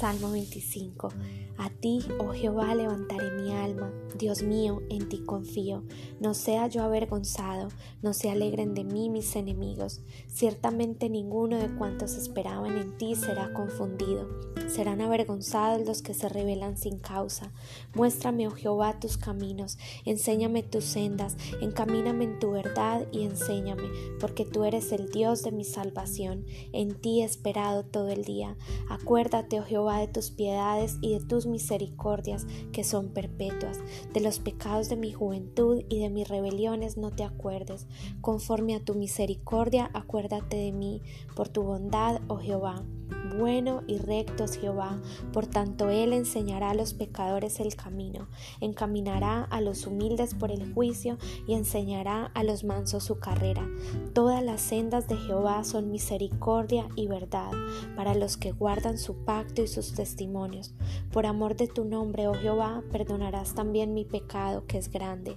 Salmo 25. A ti, oh Jehová, levantaré mi alma. Dios mío, en ti confío. No sea yo avergonzado, no se alegren de mí mis enemigos. Ciertamente ninguno de cuantos esperaban en ti será confundido. Serán avergonzados los que se rebelan sin causa. Muéstrame, oh Jehová, tus caminos, enséñame tus sendas, encamíname en tu verdad y enséñame, porque tú eres el Dios de mi salvación. En ti he esperado todo el día. Acuérdate, oh Jehová, de tus piedades y de tus misericordias que son perpetuas. De los pecados de mi juventud y de mis rebeliones no te acuerdes. Conforme a tu misericordia, acuérdate de mí, por tu bondad, oh Jehová. Bueno y recto es Jehová, por tanto Él enseñará a los pecadores el camino, encaminará a los humildes por el juicio y enseñará a los mansos su carrera. Todas las sendas de Jehová son misericordia y verdad para los que guardan su pacto y sus testimonios. Por amor de tu nombre, oh Jehová, perdonarás también mi pecado que es grande.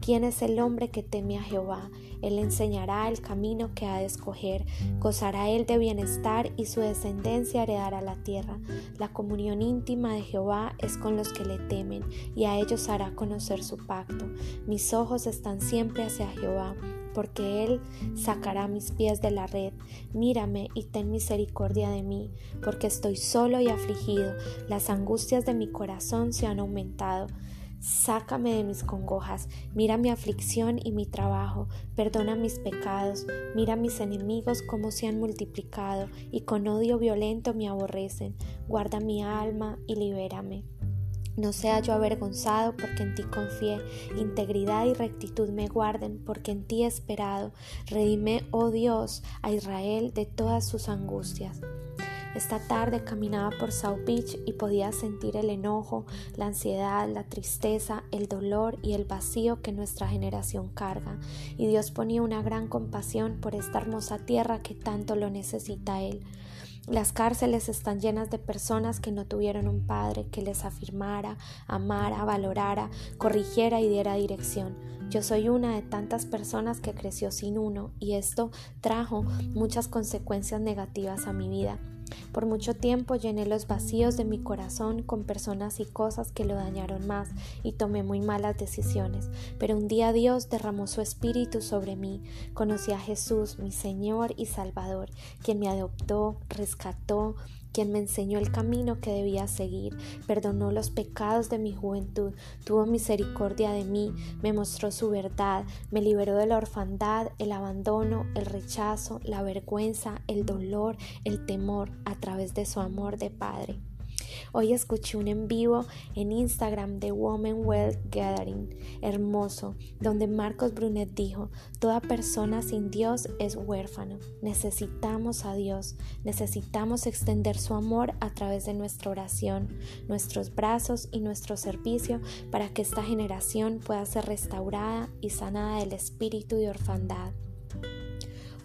¿Quién es el hombre que teme a Jehová? Él enseñará el camino que ha de escoger, gozará él de bienestar y su descendencia heredará la tierra. La comunión íntima de Jehová es con los que le temen, y a ellos hará conocer su pacto. Mis ojos están siempre hacia Jehová, porque Él sacará mis pies de la red. Mírame y ten misericordia de mí, porque estoy solo y afligido. Las angustias de mi corazón se han aumentado. Sácame de mis congojas, mira mi aflicción y mi trabajo, perdona mis pecados, mira mis enemigos como se han multiplicado y con odio violento me aborrecen, guarda mi alma y libérame. No sea yo avergonzado porque en ti confié, integridad y rectitud me guarden porque en ti he esperado. Redime, oh Dios, a Israel de todas sus angustias. Esta tarde caminaba por South Beach y podía sentir el enojo, la ansiedad, la tristeza, el dolor y el vacío que nuestra generación carga, y Dios ponía una gran compasión por esta hermosa tierra que tanto lo necesita Él. Las cárceles están llenas de personas que no tuvieron un padre que les afirmara, amara, valorara, corrigiera y diera dirección. Yo soy una de tantas personas que creció sin uno y esto trajo muchas consecuencias negativas a mi vida. Por mucho tiempo llené los vacíos de mi corazón con personas y cosas que lo dañaron más y tomé muy malas decisiones, pero un día Dios derramó su espíritu sobre mí. Conocí a Jesús, mi Señor y Salvador, quien me adoptó, rescató, quien me enseñó el camino que debía seguir, perdonó los pecados de mi juventud, tuvo misericordia de mí, me mostró su verdad, me liberó de la orfandad, el abandono, el rechazo, la vergüenza, el dolor, el temor, a través de su amor de Padre. Hoy escuché un en vivo en Instagram de Woman Well Gathering, hermoso, donde Marcos Brunet dijo, toda persona sin Dios es huérfano. Necesitamos a Dios, necesitamos extender su amor a través de nuestra oración, nuestros brazos y nuestro servicio para que esta generación pueda ser restaurada y sanada del espíritu de orfandad.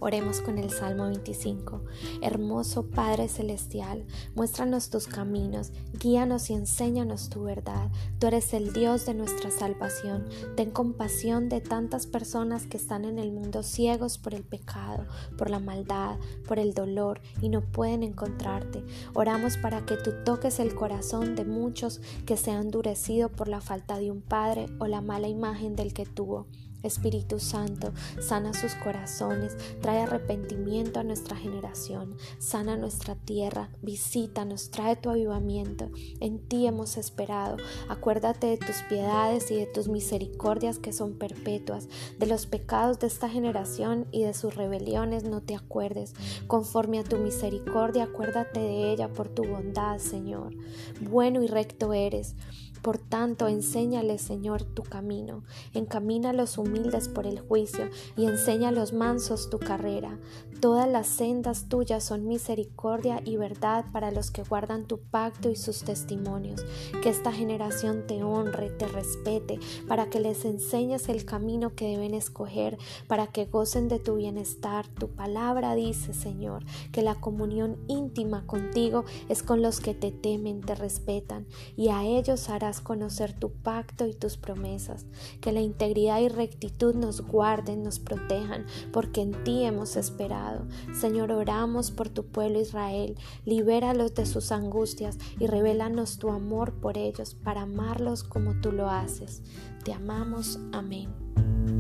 Oremos con el Salmo 25. Hermoso Padre Celestial, muéstranos tus caminos, guíanos y enséñanos tu verdad. Tú eres el Dios de nuestra salvación. Ten compasión de tantas personas que están en el mundo ciegos por el pecado, por la maldad, por el dolor y no pueden encontrarte. Oramos para que tú toques el corazón de muchos que se han endurecido por la falta de un Padre o la mala imagen del que tuvo. Espíritu Santo, sana sus corazones, trae arrepentimiento a nuestra generación, sana nuestra tierra, visítanos, trae tu avivamiento. En ti hemos esperado. Acuérdate de tus piedades y de tus misericordias que son perpetuas. De los pecados de esta generación y de sus rebeliones no te acuerdes. Conforme a tu misericordia, acuérdate de ella por tu bondad, Señor. Bueno y recto eres. Por tanto, enséñale, Señor, tu camino. Encamina a los humildes por el juicio y enseña a los mansos tu carrera. Todas las sendas tuyas son misericordia y verdad para los que guardan tu pacto y sus testimonios. Que esta generación te honre, te respete, para que les enseñes el camino que deben escoger, para que gocen de tu bienestar. Tu palabra dice, Señor, que la comunión íntima contigo es con los que te temen, te respetan, y a ellos harás conocer tu pacto y tus promesas, que la integridad y rectitud nos guarden, nos protejan, porque en ti hemos esperado. Señor, oramos por tu pueblo Israel, libéralos de sus angustias y revélanos tu amor por ellos para amarlos como tú lo haces. Te amamos. Amén.